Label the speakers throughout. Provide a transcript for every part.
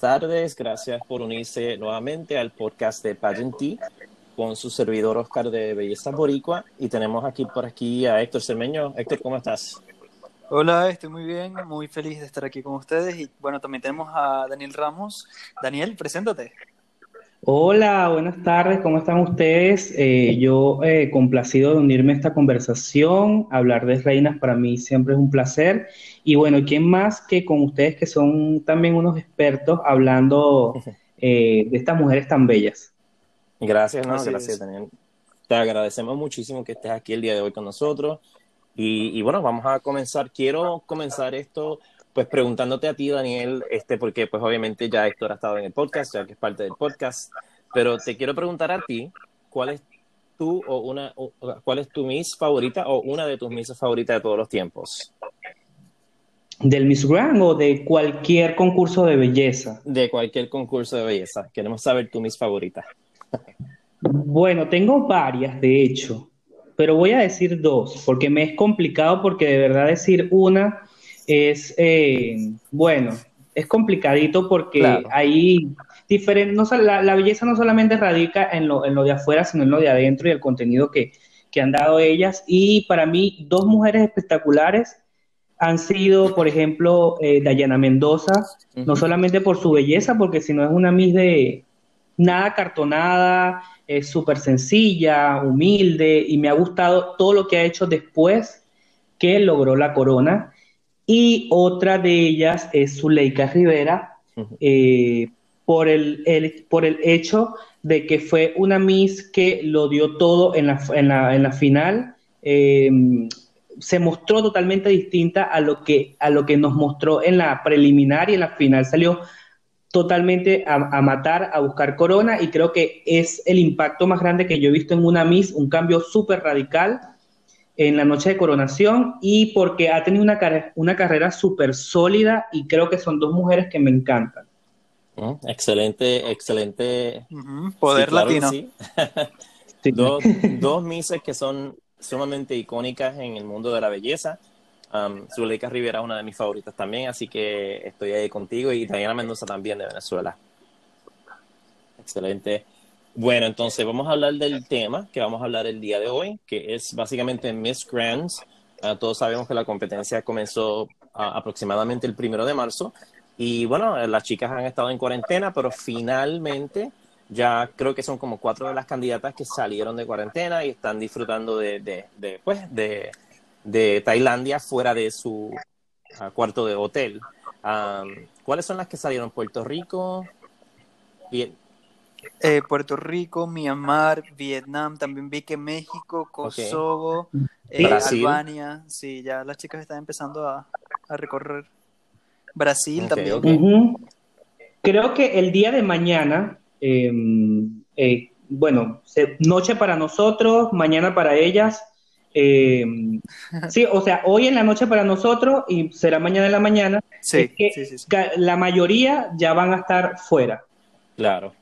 Speaker 1: Buenas tardes, gracias por unirse nuevamente al podcast de Pageantí con su servidor Oscar de Belleza Boricua y tenemos aquí por aquí a Héctor Cermeño. Héctor, ¿cómo estás?
Speaker 2: Hola, estoy muy bien, muy feliz de estar aquí con ustedes y bueno, también tenemos a Daniel Ramos. Daniel, preséntate.
Speaker 3: Hola, buenas tardes, ¿cómo están ustedes? Eh, yo eh, complacido de unirme a esta conversación, hablar de reinas para mí siempre es un placer. Y bueno, ¿quién más que con ustedes que son también unos expertos hablando eh, de estas mujeres tan bellas?
Speaker 1: Gracias, no, gracias, Daniel. Te agradecemos muchísimo que estés aquí el día de hoy con nosotros. Y, y bueno, vamos a comenzar. Quiero comenzar esto pues preguntándote a ti, Daniel, este, porque pues obviamente ya Héctor ha estado en el podcast, ya que es parte del podcast, pero te quiero preguntar a ti, ¿cuál es tu o una, cuál es tu Miss favorita o una de tus Misses favoritas de todos los tiempos?
Speaker 3: ¿Del Miss Grand o de cualquier concurso de belleza?
Speaker 1: De cualquier concurso de belleza. Queremos saber tu Miss favorita.
Speaker 3: bueno, tengo varias, de hecho, pero voy a decir dos, porque me es complicado, porque de verdad decir una es, eh, bueno, es complicadito porque ahí diferente, no, la, la, belleza no solamente radica en lo, en lo de afuera, sino en lo de adentro y el contenido que, que han dado ellas. Y para mí, dos mujeres espectaculares han sido, por ejemplo, eh, Dayana Mendoza, no solamente por su belleza, porque si no es una Miss de nada cartonada, es súper sencilla, humilde, y me ha gustado todo lo que ha hecho después que logró la corona. Y otra de ellas es Zuleika Rivera, eh, por, el, por el hecho de que fue una Miss que lo dio todo en la, en la, en la final. Eh, se mostró totalmente distinta a lo, que, a lo que nos mostró en la preliminar y en la final salió totalmente a, a, matar, a buscar corona y creo que es el impacto más grande que yo he visto en una Miss, un cambio súper radical en la noche de coronación y porque ha tenido una, una carrera súper sólida y creo que son dos mujeres que me encantan.
Speaker 1: Mm, excelente, excelente.
Speaker 2: Poder latino.
Speaker 1: dos, dos mises que son sumamente icónicas en el mundo de la belleza. Um, Zuleika Rivera es una de mis favoritas también, así que estoy ahí contigo y Diana Mendoza también de Venezuela. Excelente. Bueno, entonces vamos a hablar del tema que vamos a hablar el día de hoy, que es básicamente Miss Grands. Uh, todos sabemos que la competencia comenzó uh, aproximadamente el primero de marzo y bueno, las chicas han estado en cuarentena, pero finalmente ya creo que son como cuatro de las candidatas que salieron de cuarentena y están disfrutando de, pues, de, de Tailandia fuera de su uh, cuarto de hotel. Um, ¿Cuáles son las que salieron? Puerto Rico, bien,
Speaker 2: eh, Puerto Rico, Myanmar, Vietnam, también vi que México, Kosovo, eh, Albania, sí, ya las chicas están empezando a, a recorrer. Brasil
Speaker 1: okay,
Speaker 2: también.
Speaker 1: okay.
Speaker 3: Creo que el día de mañana, eh, eh, bueno, noche para nosotros, mañana para ellas. Eh, sí, o sea, hoy en la noche para nosotros y será mañana en la mañana.
Speaker 2: Sí,
Speaker 3: es que
Speaker 2: sí, sí, sí.
Speaker 3: La mayoría ya van a estar fuera.
Speaker 1: Claro.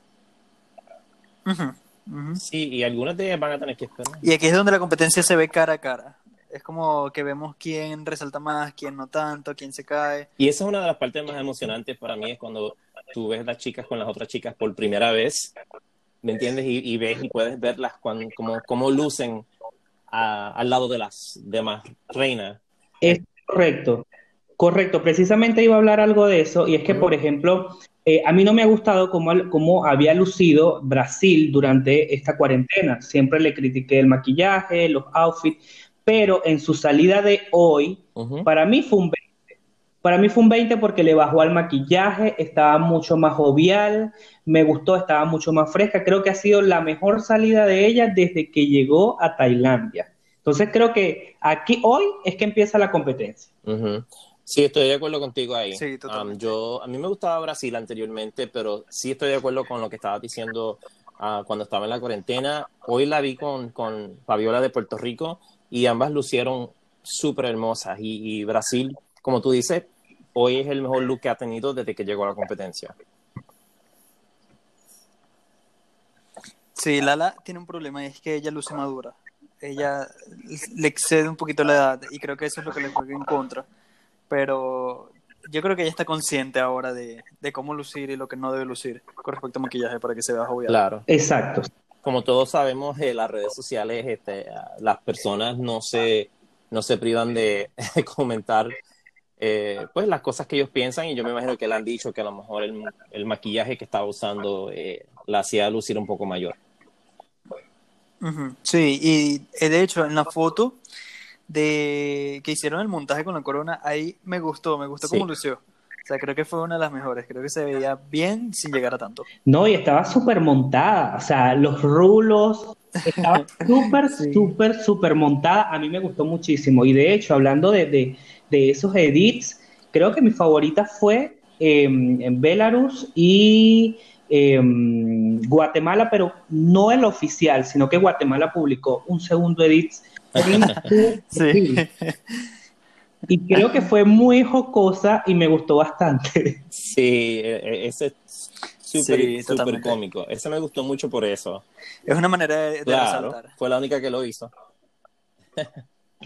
Speaker 2: Uh -huh, uh -huh.
Speaker 1: Sí, y algunas de ellas van a tener que esperar.
Speaker 2: Y aquí es donde la competencia se ve cara a cara. Es como que vemos quién resalta más, quién no tanto, quién se cae.
Speaker 1: Y esa es una de las partes más emocionantes para mí, es cuando tú ves las chicas con las otras chicas por primera vez, ¿me entiendes? Y, y ves y puedes verlas cuando, como, como lucen a, al lado de las demás reinas.
Speaker 3: Es correcto, correcto. Precisamente iba a hablar algo de eso, y es que, por ejemplo, eh, a mí no me ha gustado cómo, cómo, había lucido Brasil durante esta cuarentena. Siempre le critiqué el maquillaje, los outfits, pero en su salida de hoy, uh -huh. para mí fue un 20. Para mí fue un 20 porque le bajó al maquillaje, estaba mucho más jovial, me gustó, estaba mucho más fresca. Creo que ha sido la mejor salida de ella desde que llegó a Tailandia. Entonces creo que aquí hoy es que empieza la competencia.
Speaker 1: Uh -huh. Sí, estoy de acuerdo contigo ahí.
Speaker 2: Sí,
Speaker 1: um, yo, a mí me gustaba Brasil anteriormente, pero sí estoy de acuerdo con lo que estabas diciendo uh, cuando estaba en la cuarentena. Hoy la vi con, con Fabiola de Puerto Rico y ambas lucieron súper hermosas. Y, y, Brasil, como tú dices, hoy es el mejor look que ha tenido desde que llegó a la competencia.
Speaker 2: Sí, Lala tiene un problema y es que ella luce madura. Ella le excede un poquito la edad y creo que eso es lo que le juega en contra pero yo creo que ella está consciente ahora de, cómo lucir y lo que no debe lucir con respecto a maquillaje para que se vea jovial.
Speaker 1: Claro.
Speaker 3: Exacto.
Speaker 1: Como todos sabemos, en las redes sociales este, las personas no se, no se privan de comentar eh, pues las cosas que ellos piensan y yo me imagino que le han dicho que a lo mejor el, maquillaje que estaba usando eh, la hacía lucir un poco mayor.
Speaker 2: Sí, y eh, de hecho en la foto de que hicieron el montaje con la corona, ahí me gustó, me gustó cómo lució. O sea, creo que fue una de las mejores. Creo que se veía bien sin llegar a tanto.
Speaker 3: No, y estaba súper montada. O sea, los rulos. Estaba súper, súper, súper montada. A mí me gustó muchísimo. Y de hecho, hablando de, de, esos edits, creo que mi favorita fue em, en Belarus y em, Guatemala, pero no el oficial, sino que Guatemala publicó un segundo edit sí. Y creo que fue muy jocosa y me gustó bastante.
Speaker 1: Sí, e, e, ese es súper cómico. Ese me gustó mucho por eso.
Speaker 2: Es una manera de, resaltar.
Speaker 1: Fue la única que lo hizo.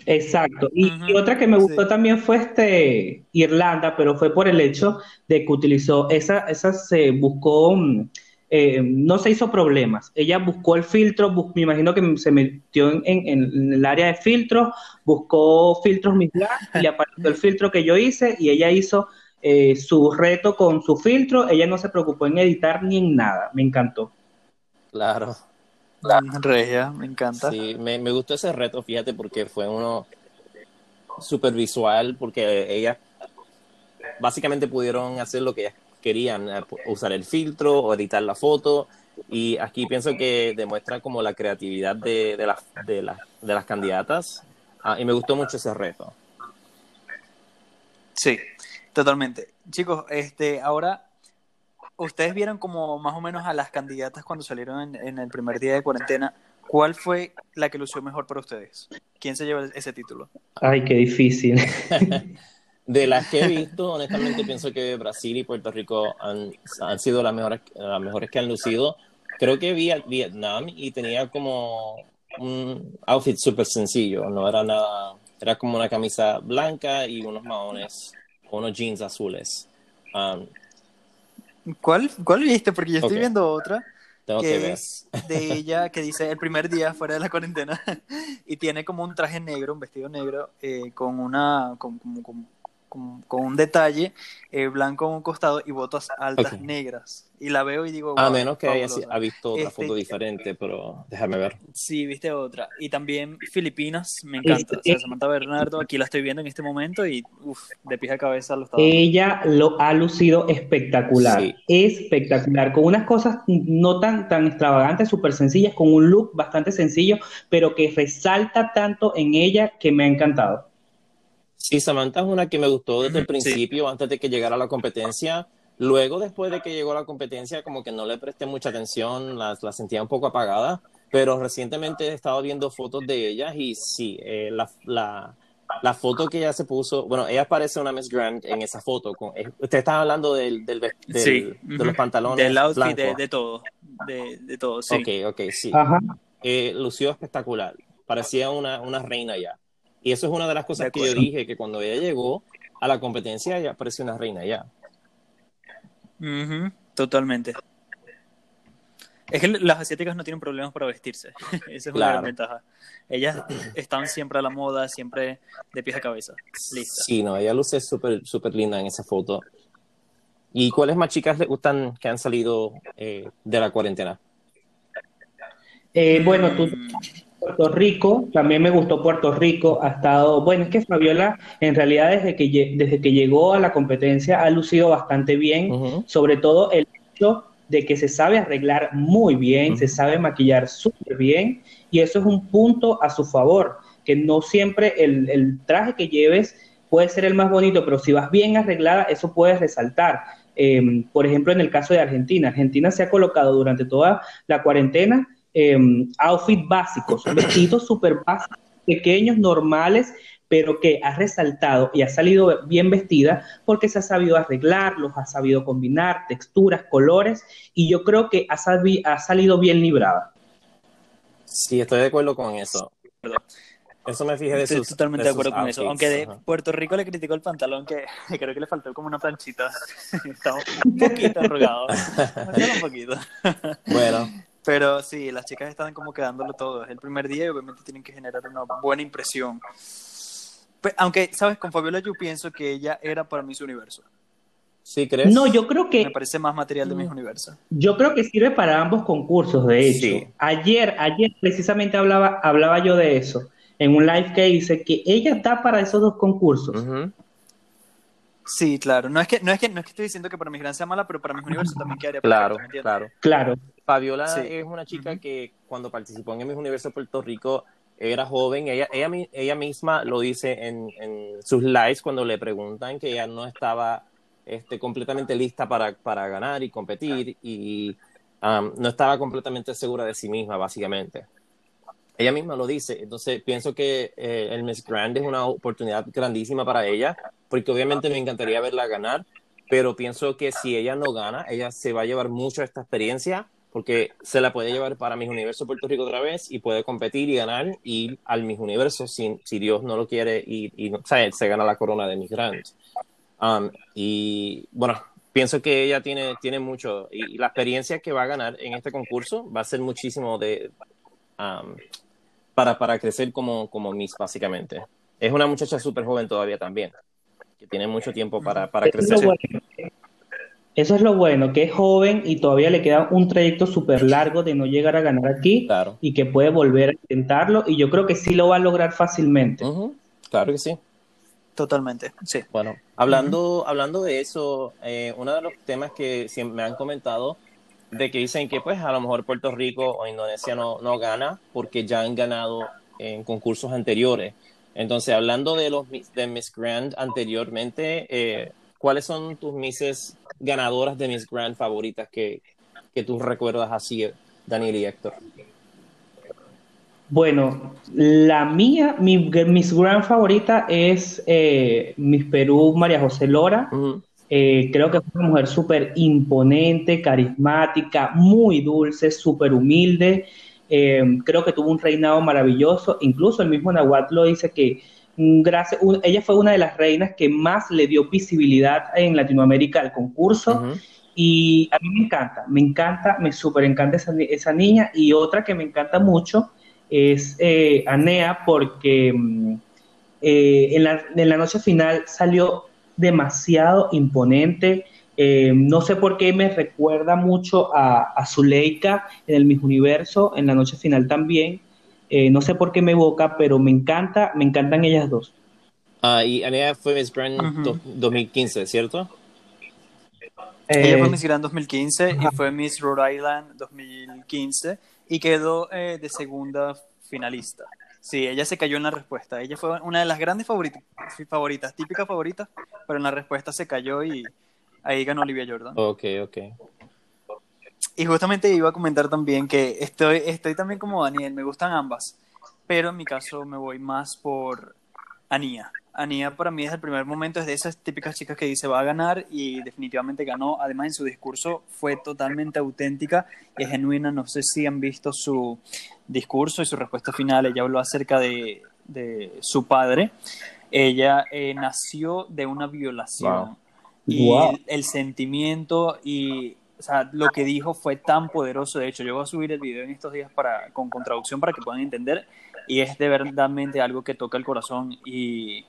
Speaker 3: Exacto. Y, otra que me gustó también fue este Irlanda, pero fue por el hecho de que utilizó esa, esa se buscó mm, eh, no se hizo problemas. Ella buscó el filtro, me imagino que se metió en, el área de filtros, buscó filtros mis y apareció el filtro que yo hice y ella hizo eh, su reto con su filtro. Ella no se preocupó en editar ni en nada. Me encantó.
Speaker 1: Claro.
Speaker 2: Regia, me encanta.
Speaker 1: Sí, me, me gustó ese reto, fíjate, porque fue uno súper visual, porque ella básicamente pudieron hacer lo que ella querían eh, usar el filtro o editar la foto. Y aquí pienso que demuestra como la creatividad de, de, de, de las candidatas. Ah, y me gustó mucho ese reto.
Speaker 2: Sí, totalmente. Chicos, este, ahora, ustedes vieron como más o menos a las candidatas cuando salieron en, en el primer día de cuarentena. ¿Cuál fue la que lució mejor para ustedes? ¿Quién se lleva ese título?
Speaker 3: Ay, qué difícil.
Speaker 1: De las que he visto, honestamente pienso que Brasil y Puerto Rico han, han sido las mejores, las mejores que han lucido. Creo que vi a Vietnam y tenía como un outfit súper sencillo, no era nada, era como una camisa blanca y unos maones, unos jeans azules. Um,
Speaker 2: ¿Cuál, ¿Cuál viste? Porque yo estoy viendo otra. que, es de ella que dice el primer día fuera de la cuarentena y tiene como un traje negro, un vestido negro eh, con una con, con, con, un detalle eh, blanco a un costado y botas altas negras. Y la veo y digo.
Speaker 1: a menos que haya ha visto otra foto este, diferente, pero déjame ver.
Speaker 2: Sí, viste otra. Y también Filipinas, me encanta. O sea, Samantha Bernardo, aquí la estoy viendo en este momento y de pija a cabeza lo está
Speaker 3: Ella lo ha lucido espectacular. Espectacular. Con unas cosas no tan, tan extravagantes, súper sencillas, con un look bastante sencillo, pero que resalta tanto en ella que me ha encantado.
Speaker 1: Sí, Samantha es una que me gustó desde el principio, antes de que llegara la competencia. Luego, después de que llegó la competencia, como que no le presté mucha atención, la, la sentía un poco apagada, pero recientemente he estado viendo fotos de ellas y sí, eh, la, la, la, foto que ella se puso, bueno, ella parece una Miss Grant en esa foto. Con, eh, usted está hablando del, del, de los pantalones.
Speaker 2: Del outfit, de, de, todo, de, de, todo, sí.
Speaker 1: Ok, ok, sí. Eh, lució espectacular, parecía una, una reina ya. Y eso es una de las cosas que yo dije, que cuando ella llegó a la competencia, ella parecía una reina ya.
Speaker 2: totalmente. Es que las asiáticas no tienen problemas para vestirse. Esa es una gran ventaja. Ellas están siempre a la moda, siempre de pies a cabeza. Lista.
Speaker 1: Sí, no, ella luce súper super linda en esa foto. ¿Y cuáles más chicas le gustan que han salido eh, de la cuarentena?
Speaker 3: Eh, bueno, tú mm. Puerto Rico, también me gustó Puerto Rico, ha estado, bueno, es que Fabiola en realidad desde que, desde que llegó a la competencia ha lucido bastante bien, sobre todo el hecho de que se sabe arreglar muy bien, se sabe maquillar súper bien y eso es un punto a su favor, que no siempre el, traje que lleves puede ser el más bonito, pero si vas bien arreglada, eso puede resaltar. Em, por ejemplo, en el caso de Argentina, Argentina se ha colocado durante toda la cuarentena eh, outfits básicos, vestidos súper básicos, pequeños, normales, pero que ha resaltado y ha salido bien vestida porque se ha sabido arreglar, los ha sabido combinar, texturas, colores, y yo creo que ha, ha salido bien librada.
Speaker 1: Sí, estoy de acuerdo con eso. Eso me fijé de
Speaker 2: Estoy totalmente de, acuerdo con eso. Aunque de Puerto Rico le criticó el pantalón, que, creo que le faltó como una planchita. Estaba un poquito arrugado. un poquito.
Speaker 1: bueno.
Speaker 2: Pero sí, las chicas están como quedándolo todo. Es el primer día y obviamente tienen que generar una buena impresión. Pues, aunque, ¿sabes? Con Fabiola yo pienso que ella era para Miss Universo.
Speaker 1: ¿Sí crees?
Speaker 3: No, yo creo que...
Speaker 2: Me parece más material de Miss Universo.
Speaker 3: Yo creo que sirve para ambos concursos, de hecho. Ayer, ayer precisamente hablaba, hablaba yo de eso, en un live que hice, que ella está para esos dos concursos.
Speaker 2: Sí, claro. No es que, no es que, no es que estoy diciendo que para Miss Gran sea mala, pero para Miss Universo también quedaría
Speaker 1: Claro, claro.
Speaker 3: Claro.
Speaker 1: Fabiola es una chica que cuando participó en Miss Universo Puerto Rico era joven, ella, ella, ella misma lo dice en, en, sus lives cuando le preguntan que ella no estaba este, completamente lista para, para ganar y competir y um, no estaba completamente segura de sí misma, básicamente. Ella misma lo dice, entonces pienso que eh, el Miss Grand es una oportunidad grandísima para ella, porque obviamente me encantaría verla ganar, pero pienso que si ella no gana, ella se va a llevar mucho esta experiencia porque se la puede llevar para Mis Universo Puerto Rico otra vez y puede competir y ganar y al Mis Universo si, si Dios no lo quiere y, y se gana la corona de Miss Grand. Um, y bueno, pienso que ella tiene, tiene mucho y, la experiencia que va a ganar en este concurso va a ser muchísimo de um, para, para crecer como, como Miss básicamente. Es una muchacha súper joven todavía también, que tiene mucho tiempo para, para crecer.
Speaker 3: Eso es lo bueno, que es joven y todavía le queda un trayecto súper largo de no llegar a ganar aquí y que puede volver a intentarlo y yo creo que sí lo va a lograr fácilmente.
Speaker 1: Claro que sí.
Speaker 2: Totalmente, sí.
Speaker 1: Bueno, hablando, hablando de eso, eh, uno de los temas que me han comentado de que dicen que pues a lo mejor Puerto Rico o Indonesia no, no gana porque ya han ganado en concursos anteriores. Entonces, hablando de los de Miss Grand anteriormente, eh, ¿cuáles son tus Misses ganadoras de Miss Grand favoritas que, que tú recuerdas así, Daniel y Héctor?
Speaker 3: Bueno, la mía, mi Miss Grand favorita es eh, Miss Perú María José Lora. Eh, creo que es una mujer súper imponente, carismática, muy dulce, súper humilde. Eh, creo que tuvo un reinado maravilloso. Incluso el mismo Nahuatl lo dice que gracias, ella fue una de las reinas que más le dio visibilidad en Latinoamérica al concurso. Y a mí me encanta, me encanta, me súper encanta esa, niña. Y otra que me encanta mucho es eh, Anea, porque mm, eh, en, la, en, la, noche final salió demasiado imponente. Eh, no sé por qué me recuerda mucho a, a Zuleika en el Miss Universo, en la noche final también. Eh, no sé por qué me evoca, pero me encanta, me encantan ellas dos.
Speaker 1: Ah, y Anea fue Miss Grand 2015, ¿cierto?
Speaker 2: Ella fue eh, Miss Grand 2015 y fue Miss Rhode Island 2015 y quedó eh, de segunda finalista. Sí, ella se cayó en la respuesta. Ella fue una de las grandes favoritas, favoritas típicas favoritas, pero en la respuesta se cayó y ahí ganó Olivia Jordan.
Speaker 1: Ok, ok.
Speaker 2: Y justamente iba a comentar también que estoy, estoy también como Daniel, me gustan ambas, pero en mi caso me voy más por Anía. Anía para mí desde el primer momento es de esas típicas chicas que dice va a ganar y definitivamente ganó. Además en su discurso fue totalmente auténtica y genuina. No sé si han visto su discurso y su respuesta final. Ella habló acerca de, de su padre. Ella eh, nació de una violación. Y el, sentimiento y o sea, lo que dijo fue tan poderoso. De hecho, yo voy a subir el video en estos días para, con, con traducción para que puedan entender. Y es de verdadmente algo que toca el corazón. Y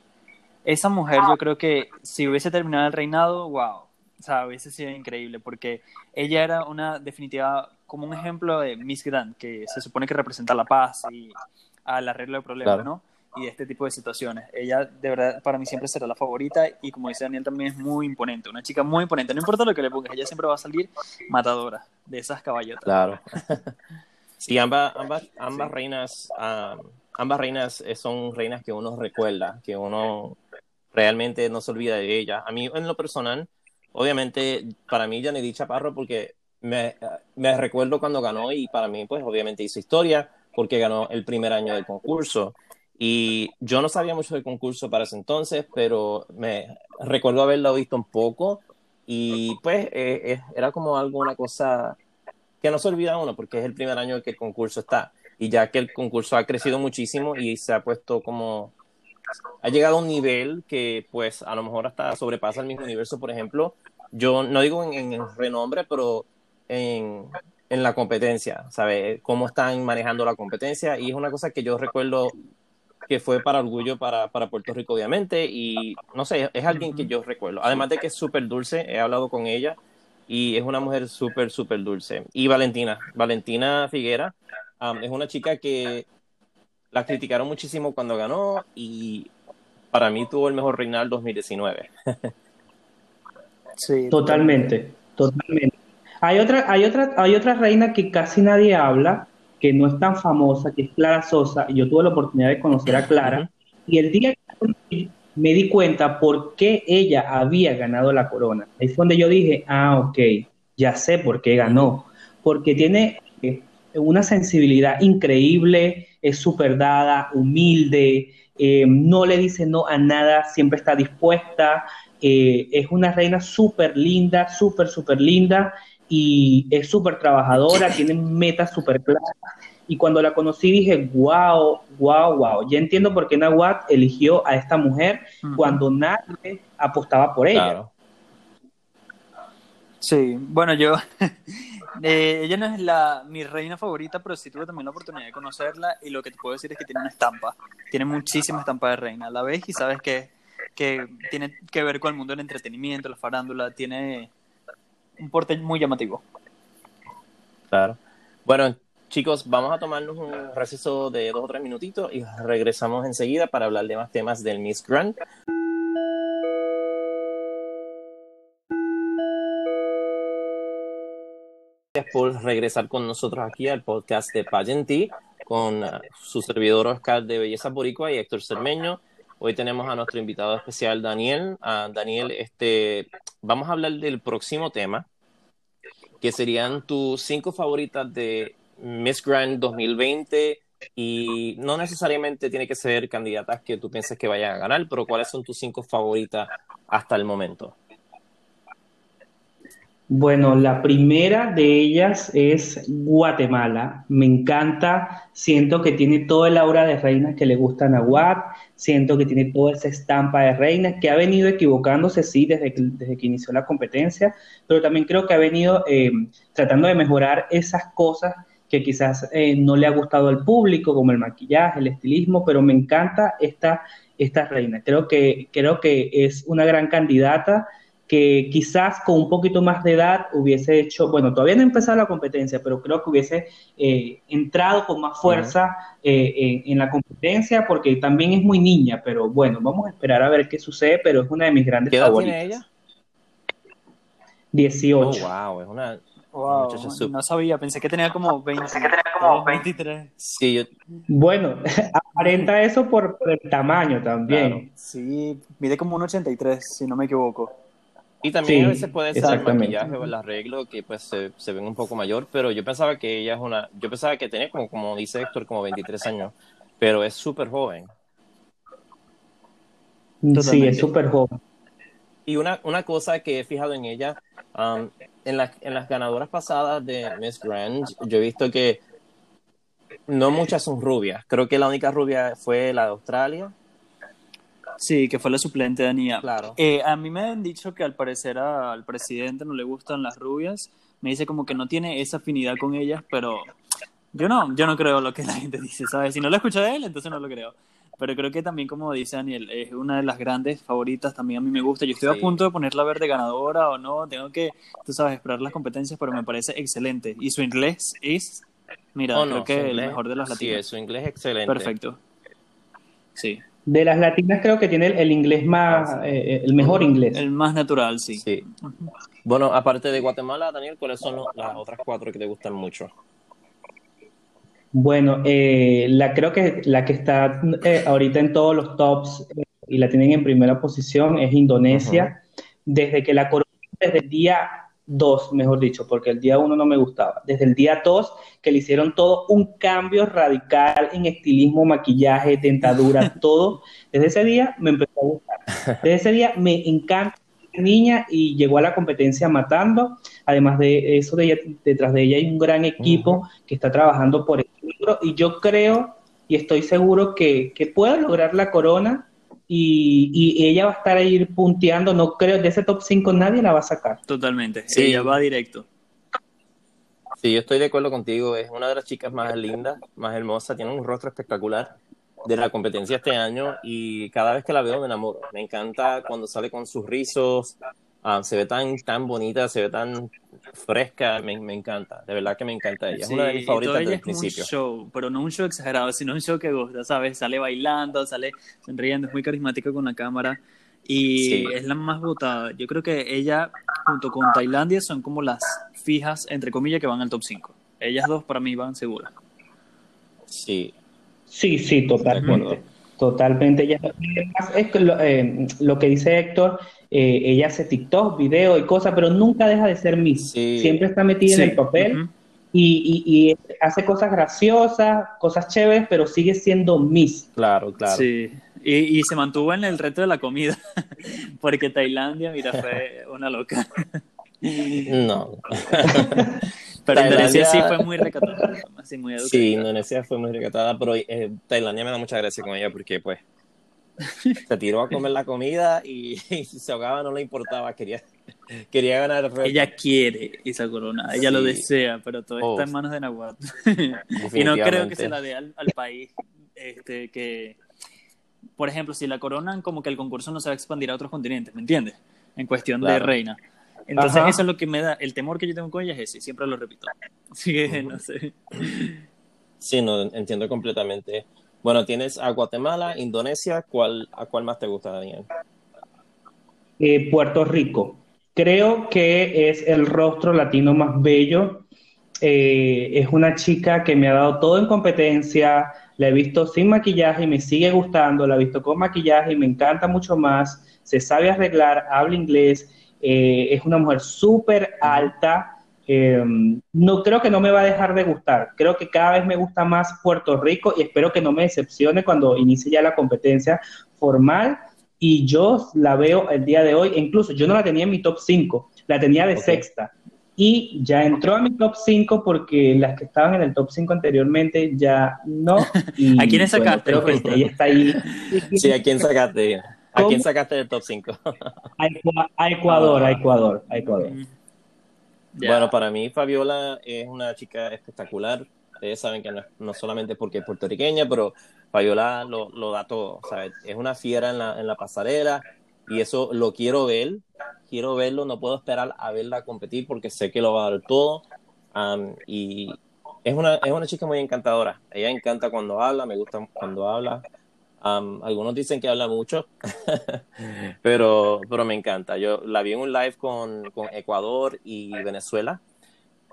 Speaker 2: esa mujer, yo creo que si hubiese terminado el reinado, wow. O sea, hubiese sido increíble. Porque ella era una definitiva, como un ejemplo de Miss Grand, que se supone que representa la paz y al arreglo de problemas, ¿no? Y de este tipo de situaciones. Ella, de verdad, para mí siempre será la favorita y como dice Daniel, también es muy imponente, una chica muy imponente. No importa lo que le pongas, ella siempre va a salir matadora de esas caballotas.
Speaker 1: Claro. sí, ambas, ambas, ambas reinas, ambas reinas son reinas que uno recuerda, que uno realmente no se olvida de ella. A mí, en lo personal, obviamente, para mí, Janedy Chaparro, porque me, me recuerdo cuando ganó y para mí, pues, obviamente hizo historia porque ganó el primer año del concurso. Y yo no sabía mucho del concurso para ese entonces, pero me recuerdo haberlo visto un poco y pues eh, era como algo, una cosa que no se olvida uno porque es el primer año que el concurso está. y ya que el concurso ha crecido muchísimo y se ha puesto como ha llegado a un nivel que pues a lo mejor hasta sobrepasa el mismo universo, por ejemplo, yo no digo en, en renombre, pero en, en la competencia, ¿sabes? Cómo están manejando la competencia y es una cosa que yo recuerdo que fue para orgullo para, para Puerto Rico, obviamente, y no sé, es alguien que yo recuerdo. Además de que es súper dulce, he hablado con ella y es una mujer súper, súper dulce. Y Valentina, Valentina Figuera, es una chica que la criticaron muchísimo cuando ganó y para mí tuvo el mejor reinal 2019.
Speaker 3: sí, totalmente, totalmente. Hay otra, hay otra, hay otra reina que casi nadie habla, que no es tan famosa, que es Clara Sosa, y yo tuve la oportunidad de conocer a Clara, y el día que me di cuenta por qué ella había ganado la corona. Ahí fue donde yo dije, ah, ok, ya sé por qué ganó, porque tiene eh, una sensibilidad increíble, es súper dada, humilde, eh, no le dice no a nada, siempre está dispuesta, eh, es una reina súper linda, súper, súper linda, y es súper trabajadora, tiene metas súper claras. Y cuando la conocí dije, wow, wow, wow. Ya entiendo por qué Nahuatl eligió a esta mujer cuando nadie apostaba por ella.
Speaker 2: Sí, bueno, yo, eh, ella no es la, mi reina favorita, pero sí tuve también la oportunidad de conocerla y lo que te puedo decir es que tiene una estampa, tiene muchísima estampa de reina. La ves y sabes que, que tiene que ver con el mundo del entretenimiento, la farándula, tiene un porte muy llamativo.
Speaker 1: Claro. Bueno, chicos, vamos a tomarnos un receso de dos o tres minutitos y regresamos enseguida para hablar de más temas del Miss Grand. Gracias por regresar con nosotros aquí al podcast de Pageantí con su servidor Oscar de Belleza Boricua y Héctor Cermeño. Hoy tenemos a nuestro invitado especial Daniel. Uh, Daniel, este, vamos a hablar del próximo tema, que serían tus cinco favoritas de Miss Grand 2020 y no necesariamente tiene que ser candidatas que tú pienses que vayan a ganar, pero ¿cuáles son tus cinco favoritas hasta el momento?
Speaker 3: Bueno, la primera de ellas es Guatemala. Me encanta, siento que tiene toda el aura de reinas que le gustan a Guat, siento que tiene toda esa estampa de reinas, que ha venido equivocándose, sí, desde que, desde que inició la competencia, pero también creo que ha venido eh, tratando de mejorar esas cosas que quizás eh, no le ha gustado al público, como el maquillaje, el estilismo, pero me encanta esta, esta reina. Creo que, creo que es una gran candidata que quizás con un poquito más de edad hubiese hecho, bueno, todavía no ha empezado la competencia, pero creo que hubiese eh, entrado con más fuerza eh, en, la competencia, porque también es muy niña, pero bueno, vamos a esperar a ver qué sucede, pero es una de mis grandes
Speaker 1: ¿Qué edad tiene ella?
Speaker 3: 18.
Speaker 1: Oh, wow, es una,
Speaker 2: Wow, no sabía, pensé que tenía como 20. Pensé que tenía como 23.
Speaker 1: Sí, yo...
Speaker 3: Bueno, aparenta eso por, el tamaño también.
Speaker 2: Sí, mide como un 83, si no me equivoco.
Speaker 1: Y también a veces puede ser el maquillaje o el arreglo que pues se, se, ven un poco mayor, pero yo pensaba que ella es una, yo pensaba que tenía como, como dice Héctor, como 23 años, pero es súper joven.
Speaker 3: Sí, es súper joven.
Speaker 1: Y una, una cosa que he fijado en ella, um, en, las, en las ganadoras pasadas de Miss Grand, yo he visto que no muchas son rubias. Creo que la única rubia fue la de Australia
Speaker 2: Sí, que fue la suplente de Ania.
Speaker 1: Claro.
Speaker 2: Eh, a mí me han dicho que al parecer al presidente no le gustan las rubias. Me dice como que no tiene esa afinidad con ellas, pero yo no, yo no creo lo que la gente dice, ¿sabes? Si no lo escucho de él, entonces no lo creo. Pero creo que también, como dice Daniel, es una de las grandes favoritas, también a mí me gusta. Yo estoy a punto de ponerla verde ganadora o no, tengo que, tú sabes, esperar las competencias, pero me parece excelente. Y su inglés es, mira, oh, creo que el mejor de las latinas.
Speaker 1: Sí, su inglés es excelente.
Speaker 2: Perfecto. Sí.
Speaker 3: De las latinas creo que tiene el, inglés más, ah, eh, el mejor inglés.
Speaker 2: El más natural, sí.
Speaker 1: sí. Bueno, aparte de Guatemala, Daniel, ¿cuáles son las otras cuatro que te gustan mucho?
Speaker 3: Bueno, eh, la creo que la que está eh, ahorita en todos los tops y la tienen en primera posición es Indonesia. Desde que la corona, desde el día dos, mejor dicho, porque el día uno no me gustaba. Desde el día dos, que le hicieron todo un cambio radical en estilismo, maquillaje, dentadura, todo. Desde ese día me empezó a gustar. Desde ese día me encanta niña y llegó a la competencia matando. Además de eso, de detrás de ella hay un gran equipo que está trabajando por el libro y yo creo y estoy seguro que, que puede lograr la corona y, ella va a estar ahí punteando. No creo, de ese top 5 nadie la va a sacar.
Speaker 2: Totalmente, sí. ella va directo.
Speaker 1: Sí, yo estoy de acuerdo contigo. Es una de las chicas más lindas, más hermosas, tiene un rostro espectacular de la competencia este año y cada vez que la veo me enamoro. Me encanta cuando sale con sus rizos, ah, se ve tan, tan bonita, se ve tan fresca, me, me, encanta, de verdad que me encanta ella. es una de mis favoritas desde el principio.
Speaker 2: Un show, pero no un show exagerado, sino un show que gusta, ¿sabes? Sale bailando, sale sonriendo, es muy carismática con la cámara y es la más votada. Yo creo que ella, junto con Tailandia, son como las fijas, entre comillas, que van al top 5. Ellas dos para mí van seguras.
Speaker 1: Sí,
Speaker 3: Sí, sí, totalmente. Totalmente. Ella, es lo, eh, lo, que dice Héctor, eh, ella hace TikTok, video y cosas, pero nunca deja de ser Miss. Siempre está metida en el papel y, y, hace cosas graciosas, cosas chéveres, pero sigue siendo Miss.
Speaker 1: Claro, claro.
Speaker 2: Sí. Y, y se mantuvo en el reto de la comida, porque Tailandia, mira, fue una loca.
Speaker 1: No.
Speaker 2: Pero Indonesia sí fue muy recatada. Muy
Speaker 1: sí, Indonesia fue muy recatada, pero eh, Tailandia me da mucha gracia con ella porque, pues, se tiró a comer la comida y, si se ahogaba no le importaba, quería, quería ganar el
Speaker 2: Ella quiere esa corona, ella lo desea, pero todo está en manos de Nahuatl. y no creo que se la dé al, país este, que, por ejemplo, si la coronan, como que el concurso no se va a expandir a otros continentes, ¿me entiendes? En cuestión de reina. Entonces, eso es lo que me da, el temor que yo tengo con ella es ese, siempre lo repito. Así que, no sé.
Speaker 1: Sí, no, entiendo completamente. Bueno, tienes a Guatemala, Indonesia, ¿cuál, ¿a cuál más te gusta, Daniel?
Speaker 3: Eh, Puerto Rico. Creo que es el rostro latino más bello. Eh, es una chica que me ha dado todo en competencia. La he visto sin maquillaje y me sigue gustando. La he visto con maquillaje y me encanta mucho más. Se sabe arreglar, habla inglés eh, es una mujer súper alta. Eh, no creo que no me va a dejar de gustar. Creo que cada vez me gusta más Puerto Rico y espero que no me decepcione cuando inicie ya la competencia formal. Y yo la veo el día de hoy, incluso yo no la tenía en mi top 5, la tenía de sexta. Y ya entró a mi top 5 porque las que estaban en el top 5 anteriormente ya no.
Speaker 2: ¿A quién sacaste?
Speaker 3: creo que ella está ahí.
Speaker 1: Sí, ¿a quién sacaste? ¿A quién sacaste del top 5?
Speaker 3: a, Ecuador, a Ecuador, a Ecuador. Mm.
Speaker 1: Bueno, para mí Fabiola es una chica espectacular. Ustedes saben que no, solamente porque es puertorriqueña, pero Fabiola lo, lo da todo. Es una fiera en la, en la pasarela y eso lo quiero ver. Quiero verlo, no puedo esperar a verla competir porque sé que lo va a dar todo. y es una, es una chica muy encantadora. Ella encanta cuando habla, me gusta cuando habla algunos dicen que habla mucho, pero, pero me encanta. Yo la vi en un live con, con, Ecuador y Venezuela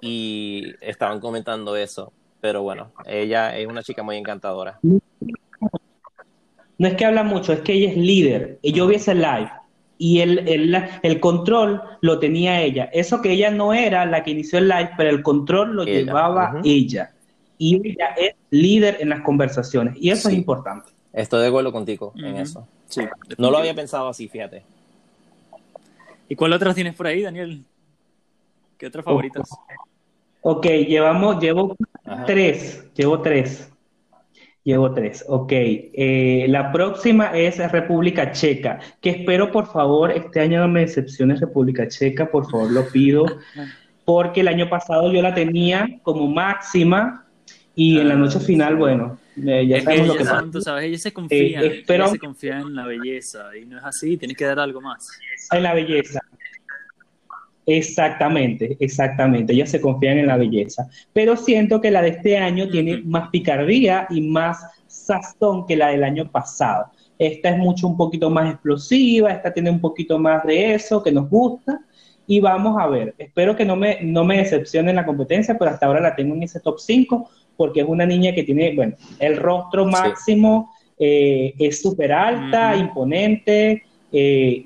Speaker 1: y estaban comentando eso. Pero bueno, ella es una chica muy encantadora.
Speaker 3: No es que habla mucho, es que ella es líder. Yo vi ese live y el, el, el, control lo tenía ella. Eso que ella no era la que inició el live, pero el control lo llevaba ella. Y ella es líder en las conversaciones. Y eso es importante.
Speaker 1: Estoy de acuerdo contigo en eso. Sí, no lo había pensado así, fíjate.
Speaker 2: ¿Y cuál otras tienes por ahí, Daniel? ¿Qué otras favoritas?
Speaker 3: Ok, llevamos, llevo tres, llevo tres. Llevo tres, ok. Eh, la próxima es República Checa, que espero por favor, este año no me decepcione República Checa, por favor lo pido, porque el año pasado yo la tenía como máxima y en la noche final, bueno, eh, ya sabemos lo que
Speaker 2: pasa. sabes, ella se eh, se confía en la belleza y no es así, tienes que dar algo más.
Speaker 3: En la belleza. Exactamente, exactamente. Ellas se confían en la belleza. Pero siento que la de este año tiene más picardía y más sazón que la del año pasado. Esta es mucho un poquito más explosiva, esta tiene un poquito más de eso que nos gusta. Y vamos a ver, espero que no me, no me decepcione en la competencia, pero hasta ahora la tengo en ese top 5 porque es una niña que tiene, bueno, el rostro máximo, eh, es súper alta, imponente. Eh,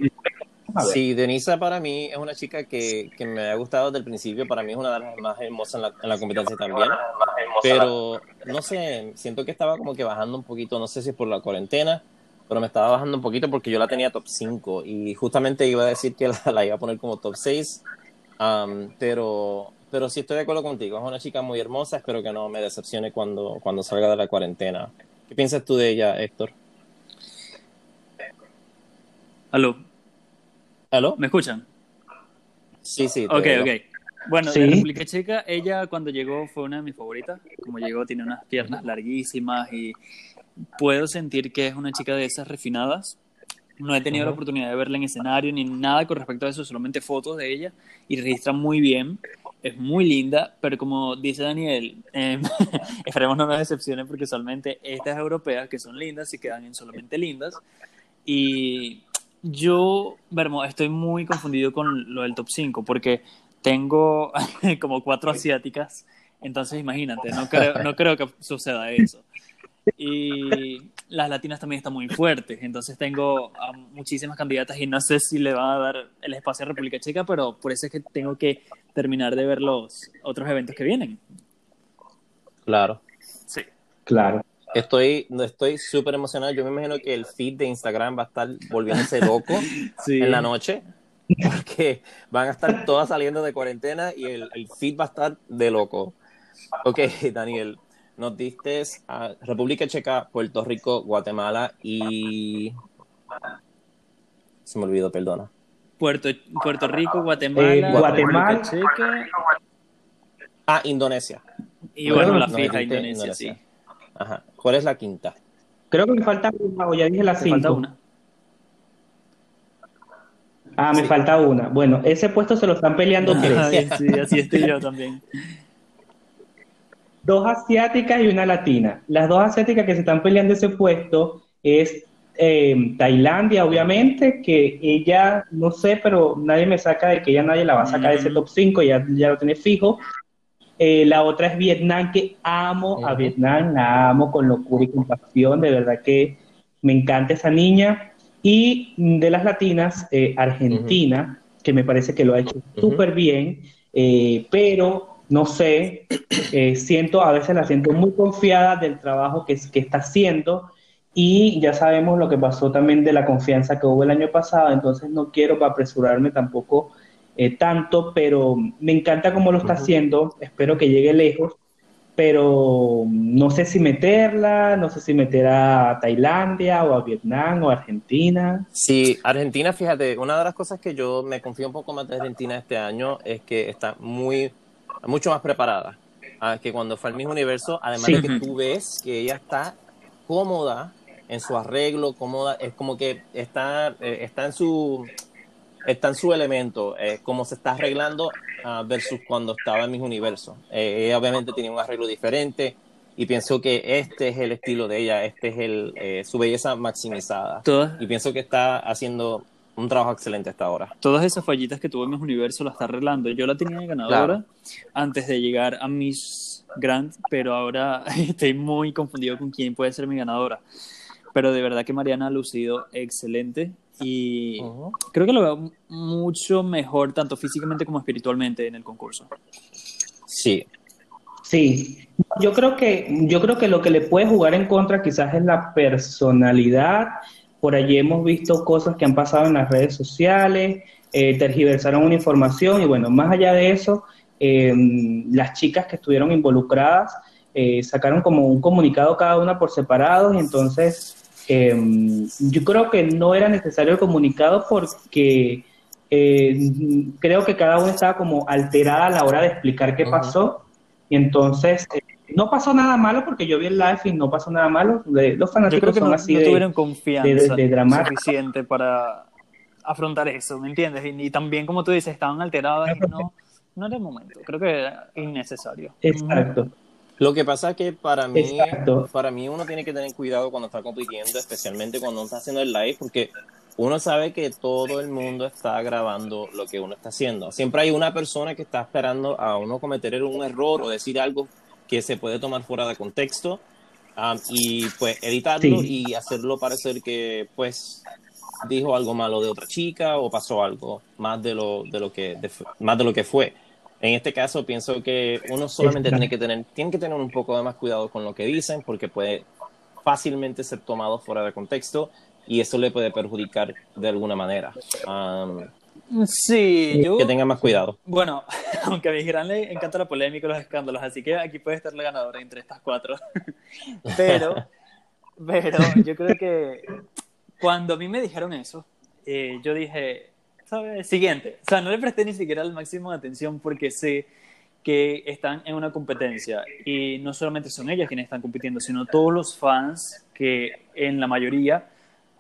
Speaker 1: sí, Denisa para mí es una chica que, que, me ha gustado desde el principio, para mí es una de las más hermosas en la, en la competencia también, pero no sé, siento que estaba como que bajando un poquito, no sé si es por la cuarentena, pero me estaba bajando un poquito porque yo la tenía top 5 y justamente iba a decir que la, iba a poner como top 6, pero, pero sí estoy de acuerdo contigo, es una chica muy hermosa, espero que no me decepcione cuando, cuando salga de la cuarentena. ¿Qué piensas tú de ella, Héctor?
Speaker 2: ¿Aló?
Speaker 1: ¿Aló?
Speaker 2: ¿Me escuchan?
Speaker 1: Sí, sí.
Speaker 2: Ok, ok. Bueno, de República Checa, ella cuando llegó fue una de mis favoritas. Como llegó, tiene unas piernas larguísimas y puedo sentir que es una chica de esas refinadas. No he tenido la oportunidad de verla en escenario ni nada con respecto a eso, solamente fotos de ella y registra muy bien. Es muy linda, pero como dice Daniel, eh, esperemos no nos decepcionen porque usualmente estas europeas que son lindas se quedan en solamente lindas. Y yo, Vermo, estoy muy confundido con lo del top 5 porque tengo como cuatro asiáticas, entonces imagínate, no creo, no creo que suceda eso. Y las latinas también están muy fuertes, entonces tengo a muchísimas candidatas y no sé si le van a dar el espacio a República Checa, pero por eso es que tengo que terminar de ver los otros eventos que vienen.
Speaker 1: Claro.
Speaker 2: Sí.
Speaker 3: Claro.
Speaker 1: Estoy estoy súper emocionado. Yo me imagino que el feed de Instagram va a estar volviéndose loco en la noche. Porque van a estar todas saliendo de cuarentena y el, el feed va a estar de loco. Ok, Daniel, nos diste a República Checa, Puerto Rico, Guatemala y. Se me olvidó, perdona.
Speaker 2: Puerto, Puerto Rico, Guatemala,
Speaker 3: eh, Guatemala
Speaker 2: Checa.
Speaker 1: Ah, Indonesia.
Speaker 2: Y bueno, la fija Indonesia, sí.
Speaker 1: Ajá. ¿Cuál es la quinta?
Speaker 3: Creo que me falta una, o ya dije la cinco. Falta una. Ah, me falta una. Bueno, ese puesto se lo están peleando tres.
Speaker 2: sí, así estoy yo también
Speaker 3: dos asiáticas y una latina. Las dos asiáticas que se están peleando ese puesto es eh, Tailandia, obviamente, que ella, no sé, pero nadie me saca de que ella nadie la va a sacar de ese top 5, ya, ya lo tiene fijo. Eh, la otra es Vietnam, que amo a Vietnam, la amo con locura y compasión, de verdad que me encanta esa niña. Y de las latinas, eh, Argentina, que me parece que lo ha hecho súper bien, pero no sé, eh, siento, a veces la siento muy confiada del trabajo que, que está haciendo y ya sabemos lo que pasó también de la confianza que hubo el año pasado, entonces no quiero apresurarme tampoco eh, tanto, pero me encanta cómo lo está haciendo, espero que llegue lejos, pero no sé si meterla, no sé si meter a Tailandia o a Vietnam o a Argentina.
Speaker 1: Sí, Argentina, fíjate, una de las cosas que yo me confío un poco más de Argentina este año es que está muy mucho más preparada que cuando fue al mismo universo, además de que tú ves que ella está cómoda en su arreglo, cómoda, es como que está, eh, está en su está en su elemento, es como se está arreglando uh, versus cuando estaba en mis universo. Eh, ella obviamente tenía un arreglo diferente y pienso que este es el estilo de ella, este es el, eh, su belleza maximizada. Y pienso que está haciendo un trabajo excelente hasta ahora.
Speaker 2: Todas esas fallitas que tuvo en mis universo la está arreglando. Yo la tenía de ganadora antes de llegar a Miss Grant, pero ahora estoy muy confundido con quién puede ser mi ganadora. Pero de verdad que Mariana ha lucido excelente y creo que lo veo mucho mejor tanto físicamente como espiritualmente en el concurso.
Speaker 1: Sí.
Speaker 3: Sí, yo creo que yo creo que lo que le puede jugar en contra quizás es la personalidad por allí hemos visto cosas que han pasado en las redes sociales, eh, tergiversaron una información y bueno, más allá de eso, em, las chicas que estuvieron involucradas eh, sacaron como un comunicado cada una por separado y entonces em, yo creo que no era necesario el comunicado porque eh, creo que cada una estaba como alterada a la hora de explicar qué pasó y entonces no pasó nada malo porque yo vi el live y no pasó nada malo. Los fanáticos son así
Speaker 2: no tuvieron confianza suficiente para afrontar eso, ¿me entiendes? Y, también, como tú dices, estaban alteradas y no, no era el momento. Creo que era innecesario.
Speaker 3: Exacto.
Speaker 1: Lo que pasa es que para mí, para mí uno tiene que tener cuidado cuando está compitiendo, especialmente cuando uno está haciendo el live, porque uno sabe que todo el mundo está grabando lo que uno está haciendo. Siempre hay una persona que está esperando a uno cometer un error o decir algo que se puede tomar fuera de contexto um, y pues editarlo y hacerlo parecer que pues dijo algo malo de otra chica o pasó algo más de lo, de lo que más de lo que fue. En este caso pienso que uno solamente tiene que tener tiene que tener un poco de más cuidado con lo que dicen porque puede fácilmente ser tomado fuera de contexto y eso le puede perjudicar de alguna manera.
Speaker 2: sí,
Speaker 1: yo... Que tenga más cuidado.
Speaker 2: Bueno, aunque a mi gran le encanta la polémica y los escándalos, así que aquí puede estar la ganadora entre estas cuatro. pero, pero yo creo que cuando a mí me dijeron eso, eh, yo dije, ¿sabes? Siguiente. O sea, no le presté ni siquiera el máximo de atención porque sé que están en una competencia y no solamente son ellas quienes están compitiendo, sino todos los fans que en la mayoría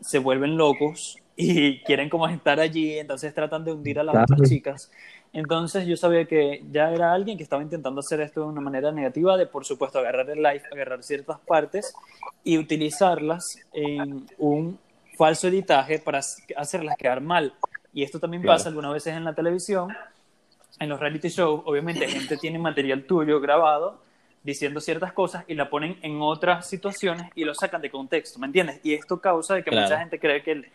Speaker 2: se vuelven locos y quieren como estar allí, entonces tratan de hundir a las otras chicas. Entonces yo sabía que ya era alguien que estaba intentando hacer esto de una manera negativa, de por supuesto agarrar el live, agarrar ciertas partes y utilizarlas en un falso editaje para hacerlas quedar mal. Y esto también pasa algunas veces en la televisión, en los reality shows, obviamente gente tiene material tuyo grabado diciendo ciertas cosas y la ponen en otras situaciones y lo sacan de contexto, ¿me entiendes? Y esto causa de que mucha gente cree que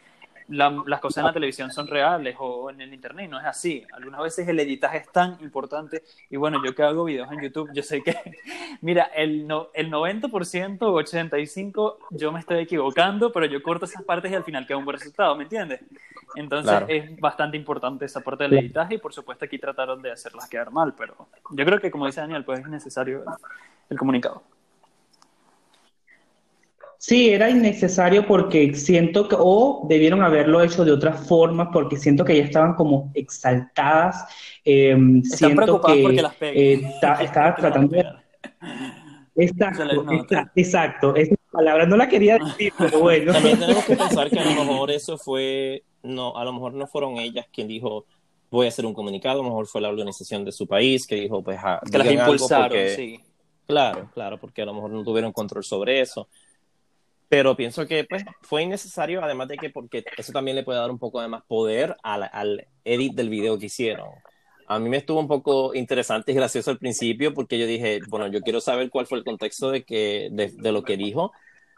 Speaker 2: las cosas en la televisión son reales o en el internet, no es así. Algunas veces el editaje es tan importante y bueno, yo que hago videos en YouTube, yo sé que, mira, el, no, el 90% o 85% yo me estoy equivocando, pero yo corto esas partes y al final queda un buen resultado, ¿me entiendes? Entonces es bastante importante esa parte del editaje y por supuesto aquí trataron de hacerlas quedar mal, pero yo creo que como dice Daniel, pues es necesario el comunicado.
Speaker 3: Sí, era innecesario porque siento que, o debieron haberlo hecho de otra forma, porque siento que ya estaban como exaltadas. Eh, Están preocupadas porque las peguen. Eh, estaba tratando de... Exacto, exacto, exacto, esa palabra no la quería decir, pero bueno.
Speaker 1: También tenemos que pensar que a lo mejor eso fue, no, a lo mejor no fueron ellas quien dijo, voy a hacer un comunicado, a lo mejor fue la organización de su país que dijo, pues, a,
Speaker 2: que las impulsaron, sí.
Speaker 1: Claro, claro, porque a lo mejor no tuvieron control sobre eso. Pero pienso que pues, fue innecesario, además de que porque eso también le puede dar un poco de más poder al, al edit del video que hicieron. A mí me estuvo un poco interesante y gracioso al principio porque yo dije, bueno, yo quiero saber cuál fue el contexto de, que, de lo que dijo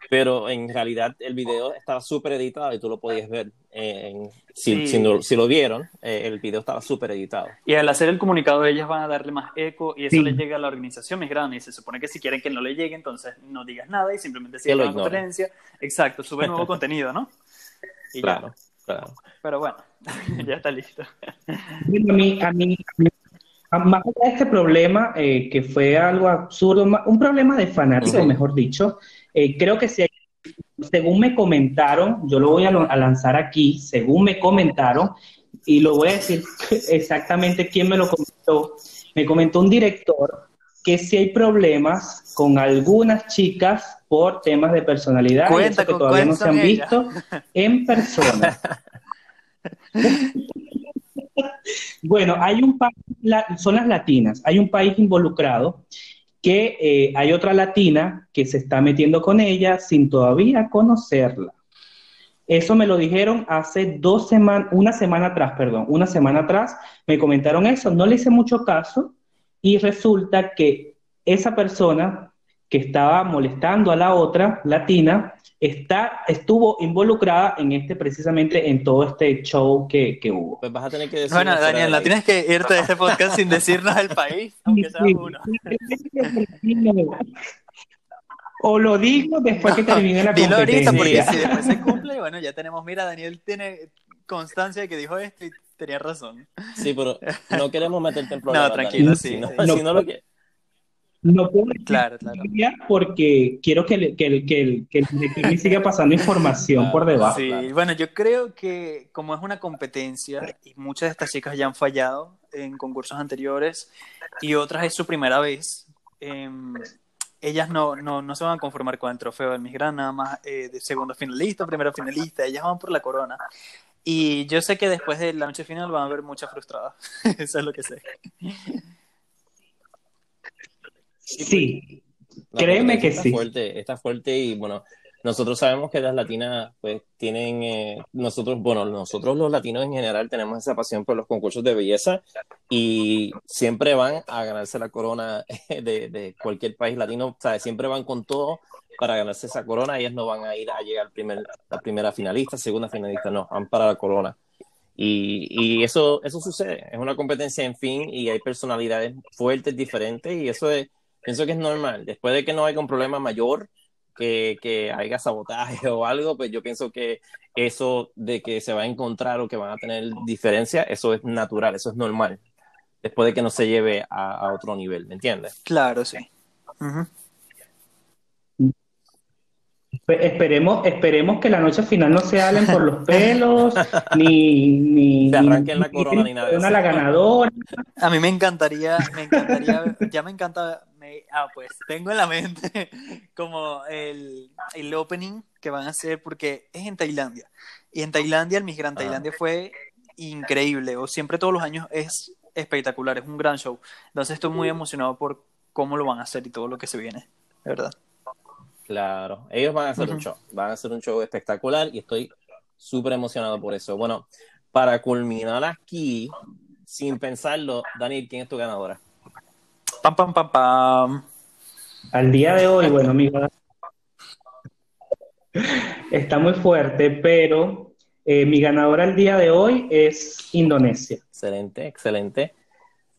Speaker 1: pero en realidad el video estaba súper editado y tú lo podías ver. si, si, lo vieron, eh, el video estaba súper editado.
Speaker 2: Y al hacer el comunicado, ellas van a darle más eco y eso le llega a la organización más grande. Y se supone que si quieren que no le llegue, entonces no digas nada y simplemente sigue la conferencia. Exacto, sube nuevo contenido, ¿no?
Speaker 1: claro, claro.
Speaker 2: Pero bueno, ya está listo.
Speaker 3: a mí, a mí, más allá de este problema, eh, que fue algo absurdo, un problema de fanático, mejor dicho, eh, creo que si según me comentaron, yo lo voy a, lanzar aquí, según me comentaron, y lo voy a decir exactamente quién me lo comentó. Me comentó un director que si hay problemas con algunas chicas por temas de personalidad
Speaker 2: que
Speaker 3: todavía no se han visto en persona. bueno, hay un país, son las latinas, hay un país involucrado que eh, hay otra latina que se está metiendo con ella sin todavía conocerla. Eso me lo dijeron hace dos semanas, una semana atrás, perdón, una semana atrás, me comentaron eso, no le hice mucho caso y resulta que esa persona que estaba molestando a la otra latina está, estuvo involucrada en este, precisamente en todo este show que, que hubo.
Speaker 1: Pues vas a tener que decir.
Speaker 2: Bueno, Daniel, no tienes que irte de este podcast sin decirnos el país, aunque sea uno.
Speaker 3: O lo digo después que termine la Dilo competencia.
Speaker 2: ahorita, porque si después se cumple, bueno, ya tenemos, mira, Daniel tiene constancia de que dijo esto y tenía razón.
Speaker 1: Sí, pero no queremos meterte en problemas.
Speaker 2: No, tranquilo, sí.
Speaker 1: Si no, si no lo que
Speaker 3: no puedo claro, claro. porque quiero que, el, que, el, que, que me siga pasando información por debajo.
Speaker 2: Sí, bueno, yo creo que como es una competencia y muchas de estas chicas ya han fallado en concursos anteriores y otras es su primera vez, em, ellas no, no, no, se van a conformar con el trofeo del Miss Gran, nada más eh, de segundo finalista, primero finalista, ellas van por la corona. Y yo sé que después de la noche final van a haber muchas frustradas, eso es lo que sé.
Speaker 3: Sí, créeme que
Speaker 1: está
Speaker 3: sí.
Speaker 1: Fuerte, está fuerte y bueno, nosotros sabemos que las latinas pues tienen, eh, nosotros, bueno, nosotros los latinos en general tenemos esa pasión por los concursos de belleza y siempre van a ganarse la corona de, de cualquier país latino, ¿sabes? Siempre van con todo para ganarse esa corona, ellas no van a ir a llegar primer, la primera finalista, segunda finalista, no, van para la corona. Y, y, eso, eso sucede, es una competencia en fin y hay personalidades fuertes, diferentes y eso es, pienso que es normal. Después de que no haya un problema mayor, que, que haya sabotaje o algo, pues yo pienso que eso de que se va a encontrar o que van a tener diferencia, eso es natural, eso es normal. Después de que no se lleve a, otro nivel, ¿me entiendes?
Speaker 2: Claro, sí.
Speaker 3: Esperemos, esperemos que la noche final no se hablen por los pelos, ni, ni,
Speaker 1: arranquen la corona, ni, nada.
Speaker 3: Una la ganadora.
Speaker 2: A mí me encantaría, me encantaría, ya me encanta, ah, pues tengo en la mente como el, el opening que van a hacer porque es en Tailandia. Y en Tailandia, el Miss Grand ah. Tailandia fue increíble, o siempre todos los años es espectacular, es un gran show. Entonces estoy muy emocionado por cómo lo van a hacer y todo lo que se viene, de verdad.
Speaker 1: Claro, ellos van a hacer un show, van a hacer un show espectacular y estoy súper emocionado por eso. Bueno, para culminar aquí, sin pensarlo, Daniel, ¿quién es tu ganadora?
Speaker 2: Pam, pam, pam, pam.
Speaker 3: Al día de hoy, bueno, amigo, está muy fuerte, pero eh, mi ganadora al día de hoy es Indonesia.
Speaker 1: Excelente, excelente.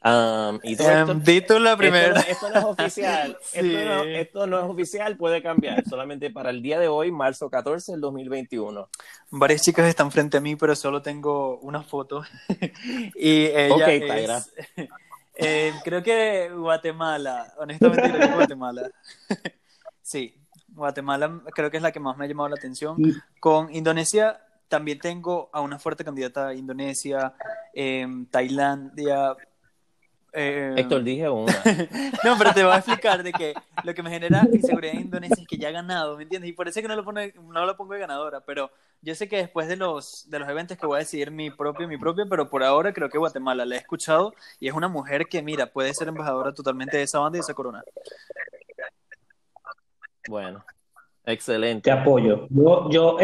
Speaker 1: Um, y
Speaker 2: em, la primera.
Speaker 1: Esto, no es oficial. esto, no, es oficial, puede cambiar. Solamente para el día de hoy, marzo 14 del 2021.
Speaker 2: Varias chicas están frente a mí, pero solo tengo una foto. y ella es, eh, creo que Guatemala. Honestamente, creo que Guatemala. sí, Guatemala creo que es la que más me ha llamado la atención. Con Indonesia también tengo a una fuerte candidata Indonesia, eh, Tailandia,
Speaker 1: eh, Héctor, dije una.
Speaker 2: no, pero te voy a explicar de que lo que me genera inseguridad en Indonesia es que ya ha ganado, ¿me entiendes? Y por eso que no lo, pone, no lo pongo de ganadora, pero yo sé que después de los, de los eventos que voy a decidir mi propio, mi propio, pero por ahora creo que Guatemala la he escuchado y es una mujer que, mira, puede ser embajadora totalmente de esa banda y de esa corona.
Speaker 1: Bueno, excelente.
Speaker 3: Te apoyo. Yo, yo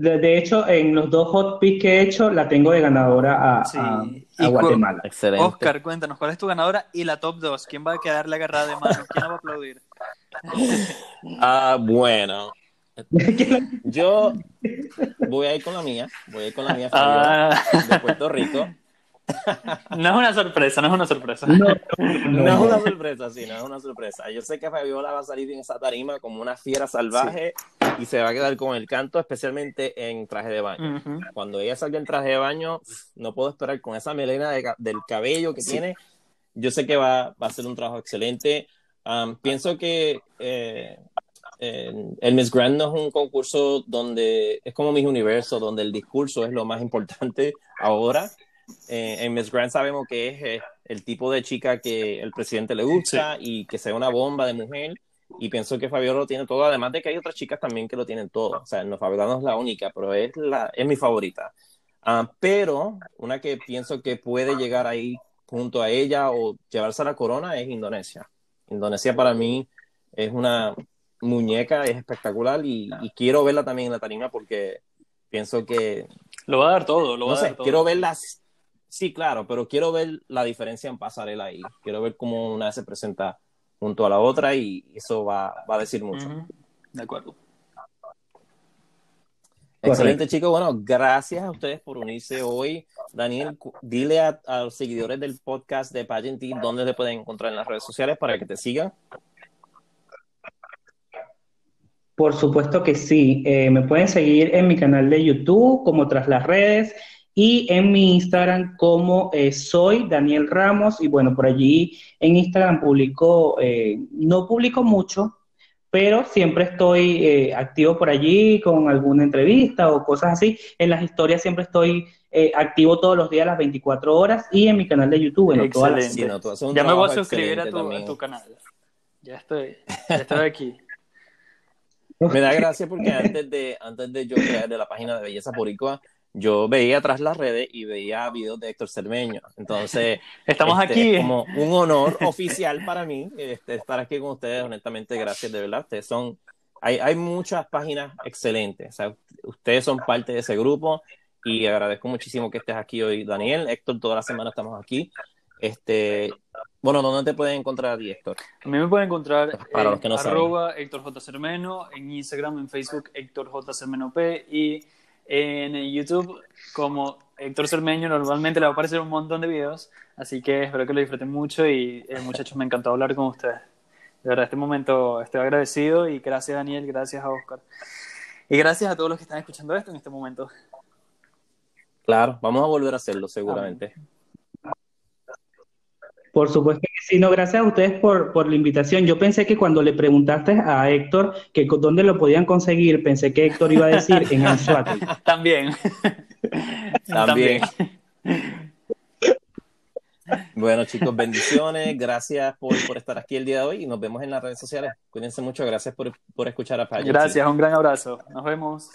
Speaker 3: de, de, hecho, en los dos hot picks que he hecho, la tengo de ganadora a, Guatemala.
Speaker 2: Excelente. Oscar, cuéntanos, ¿cuál es tu ganadora? Y la top 2, ¿quién va a quedar la agarrada de mano? ¿Quién va a aplaudir?
Speaker 1: ah, bueno. Yo voy a ir con la mía, voy a ir con la mía ah. de Puerto Rico.
Speaker 2: No es una sorpresa, no es una sorpresa.
Speaker 1: No, es una sorpresa, sí, no es una sorpresa. Yo sé que Fabiola va a salir en esa tarima como una fiera salvaje y se va a quedar con el canto, especialmente en traje de baño. Cuando ella salga en traje de baño, no puedo esperar con esa melena del cabello que tiene. Yo sé que va, a ser un trabajo excelente. pienso que eh, el Miss Grand no es un concurso donde es como Miss Universo, donde el discurso es lo más importante ahora. Eh, en Miss Grand sabemos que es eh, el tipo de chica que el presidente le gusta y que sea una bomba de mujer. Y pienso que Fabiola lo tiene todo, además de que hay otras chicas también que lo tienen todo. O sea, no, Fabiola no es la única, pero es, la, es mi favorita. Ah, pero una que pienso que puede llegar ahí junto a ella o llevarse a la corona es Indonesia. Indonesia para mí es una muñeca, es espectacular y, quiero verla también en la tarima porque pienso que...
Speaker 2: Lo va a dar todo, lo va
Speaker 1: a
Speaker 2: dar todo.
Speaker 1: Quiero verlas Sí, claro, pero quiero ver la diferencia en pasarela ahí. Quiero ver cómo una se presenta junto a la otra y eso va, a decir mucho.
Speaker 2: De acuerdo.
Speaker 1: Excelente, chicos. Bueno, gracias a ustedes por unirse hoy. Daniel, dile a, los seguidores del podcast de Pageant dónde te pueden encontrar en las redes sociales para que te sigan.
Speaker 3: Por supuesto que sí. Eh, me pueden seguir en mi canal de YouTube como Tras las Redes y en mi Instagram como eh, soy Daniel Ramos y bueno, por allí en Instagram publico, eh, no publico mucho, pero siempre estoy eh, activo por allí con alguna entrevista o cosas así. En las historias siempre estoy activo todos los días a las 24 horas y en mi canal de YouTube.
Speaker 2: ya me voy a suscribir a tu, canal. Ya estoy, ya estoy aquí.
Speaker 1: Me da gracia porque antes de, antes de yo crear de la página de Belleza Boricua, yo veía atrás las redes y veía videos de Héctor Cermeño. Entonces,
Speaker 2: estamos
Speaker 1: este,
Speaker 2: aquí.
Speaker 1: como un honor oficial para mí este, estar aquí con ustedes. Honestamente, gracias de verdad. Ustedes son, hay, hay muchas páginas excelentes. O sea, ustedes son parte de ese grupo y agradezco muchísimo que estés aquí hoy, Daniel. Héctor, toda la semana estamos aquí. Este, bueno, ¿dónde te pueden encontrar a ti, Héctor?
Speaker 2: A mí me pueden encontrar para los que no arroba Héctor J. Cermeno, en Instagram, en Facebook, Héctor J. Cermeno P y en YouTube como Héctor Cermeño. Normalmente le va a aparecer un montón de videos, así que espero que lo disfruten mucho y eh, muchachos, me encantó hablar con ustedes. De verdad, este momento estoy agradecido y gracias Daniel, gracias a Oscar. Y gracias a todos los que están escuchando esto en este momento.
Speaker 1: Claro, vamos a volver a hacerlo seguramente.
Speaker 3: Por supuesto que sí, no, gracias a ustedes por, por, la invitación. Yo pensé que cuando le preguntaste a Héctor que dónde lo podían conseguir, pensé que Héctor iba a decir en Anzuate.
Speaker 2: También.
Speaker 1: También. Bueno, chicos, bendiciones. Gracias por, por, estar aquí el día de hoy y nos vemos en las redes sociales. Cuídense mucho. Gracias por, por escuchar a Paya.
Speaker 2: Gracias, un gran abrazo. Nos vemos.